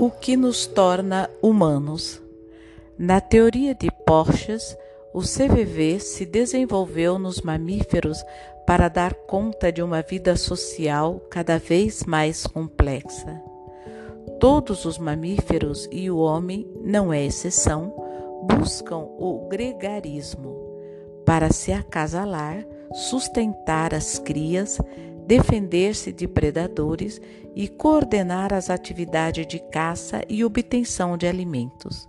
O que nos torna humanos? Na teoria de Porges, o CVV se desenvolveu nos mamíferos para dar conta de uma vida social cada vez mais complexa. Todos os mamíferos e o homem, não é exceção, buscam o gregarismo para se acasalar, sustentar as crias, defender-se de predadores e coordenar as atividades de caça e obtenção de alimentos.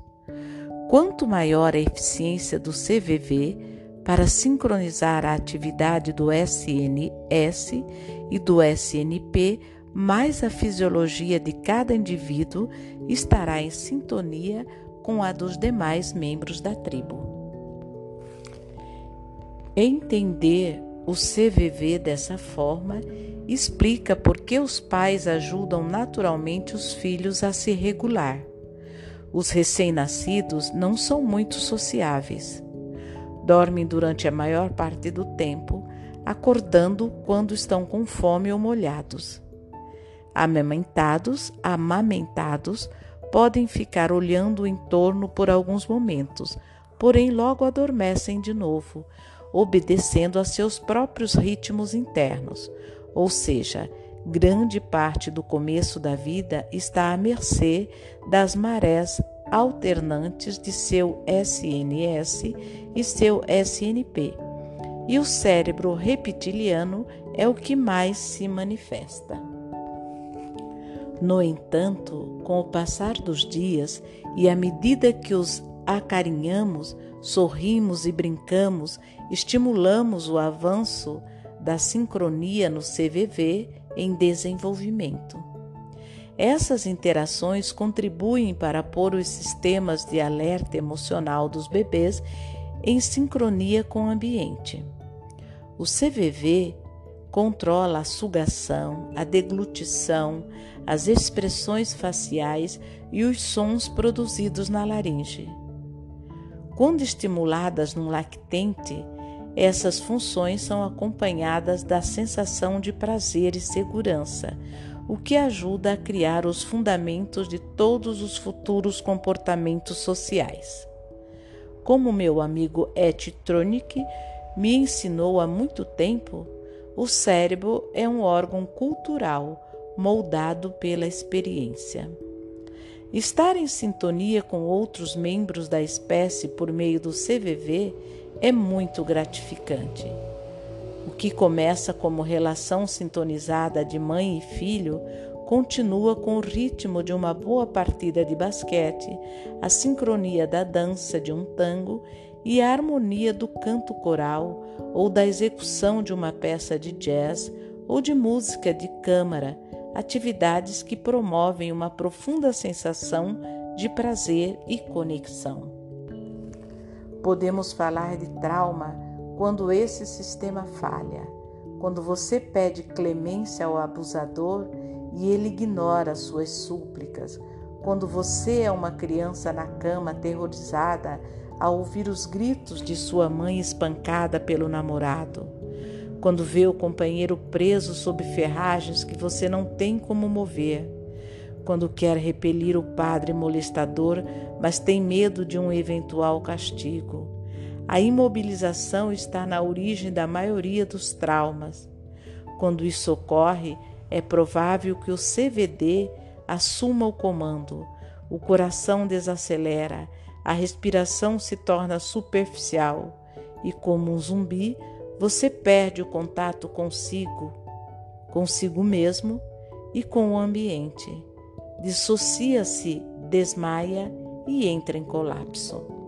Quanto maior a eficiência do CVV para sincronizar a atividade do SNS e do SNP, mais a fisiologia de cada indivíduo estará em sintonia com a dos demais membros da tribo. Entender o CVV dessa forma explica por que os pais ajudam naturalmente os filhos a se regular. Os recém-nascidos não são muito sociáveis. Dormem durante a maior parte do tempo, acordando quando estão com fome ou molhados. Amamentados, amamentados, podem ficar olhando o entorno por alguns momentos, porém logo adormecem de novo, obedecendo a seus próprios ritmos internos, ou seja, grande parte do começo da vida está à mercê das marés alternantes de seu SNS e seu SNP. E o cérebro reptiliano é o que mais se manifesta. No entanto, com o passar dos dias e à medida que os acarinhamos, sorrimos e brincamos, estimulamos o avanço da sincronia no CVV em desenvolvimento. Essas interações contribuem para pôr os sistemas de alerta emocional dos bebês em sincronia com o ambiente. O CVV controla a sugação, a deglutição, as expressões faciais e os sons produzidos na laringe. Quando estimuladas no lactente, essas funções são acompanhadas da sensação de prazer e segurança, o que ajuda a criar os fundamentos de todos os futuros comportamentos sociais. Como meu amigo Ed Tronick me ensinou há muito tempo, o cérebro é um órgão cultural moldado pela experiência. Estar em sintonia com outros membros da espécie por meio do CVV é muito gratificante. O que começa como relação sintonizada de mãe e filho continua com o ritmo de uma boa partida de basquete, a sincronia da dança de um tango e a harmonia do canto coral ou da execução de uma peça de jazz ou de música de câmara atividades que promovem uma profunda sensação de prazer e conexão. Podemos falar de trauma quando esse sistema falha, quando você pede clemência ao abusador e ele ignora suas súplicas, quando você é uma criança na cama aterrorizada ao ouvir os gritos de sua mãe espancada pelo namorado quando vê o companheiro preso sob ferragens que você não tem como mover, quando quer repelir o padre molestador, mas tem medo de um eventual castigo. A imobilização está na origem da maioria dos traumas. Quando isso ocorre, é provável que o CVD assuma o comando, o coração desacelera, a respiração se torna superficial e, como um zumbi, você perde o contato consigo, consigo mesmo e com o ambiente. Dissocia-se, desmaia e entra em colapso.